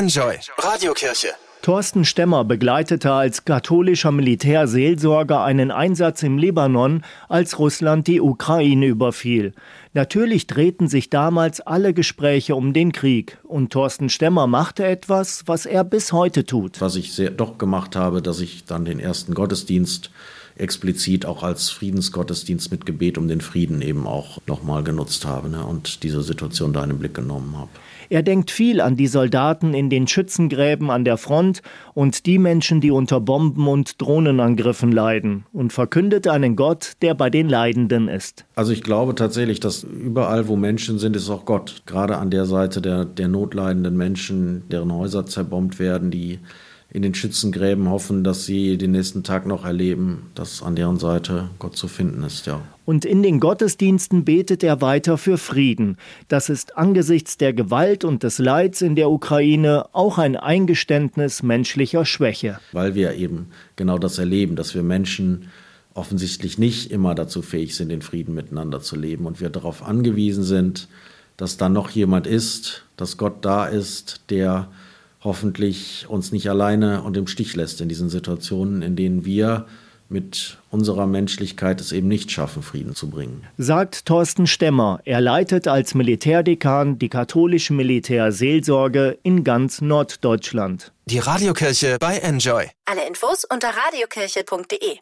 Enjoy Radiokirche. Thorsten Stemmer begleitete als katholischer Militärseelsorger einen Einsatz im Libanon, als Russland die Ukraine überfiel. Natürlich drehten sich damals alle Gespräche um den Krieg. Und Thorsten Stemmer machte etwas, was er bis heute tut. Was ich sehr, doch gemacht habe, dass ich dann den ersten Gottesdienst explizit auch als Friedensgottesdienst mit Gebet um den Frieden eben auch nochmal genutzt habe ne, und diese Situation da in den Blick genommen habe. Er denkt viel an die Soldaten in den Schützengräben an der Front und die Menschen, die unter Bomben und Drohnenangriffen leiden und verkündet einen Gott, der bei den Leidenden ist. Also ich glaube tatsächlich, dass überall, wo Menschen sind, ist auch Gott. Gerade an der Seite der, der notleidenden Menschen, deren Häuser zerbombt werden, die in den Schützengräben hoffen, dass sie den nächsten Tag noch erleben, dass an deren Seite Gott zu finden ist, ja. Und in den Gottesdiensten betet er weiter für Frieden. Das ist angesichts der Gewalt und des Leids in der Ukraine auch ein Eingeständnis menschlicher Schwäche. Weil wir eben genau das erleben, dass wir Menschen offensichtlich nicht immer dazu fähig sind, in Frieden miteinander zu leben und wir darauf angewiesen sind, dass da noch jemand ist, dass Gott da ist, der hoffentlich uns nicht alleine und im Stich lässt in diesen Situationen, in denen wir mit unserer Menschlichkeit es eben nicht schaffen, Frieden zu bringen. Sagt Thorsten Stemmer. Er leitet als Militärdekan die katholische Militärseelsorge in ganz Norddeutschland. Die Radiokirche bei Enjoy. Alle Infos unter radiokirche.de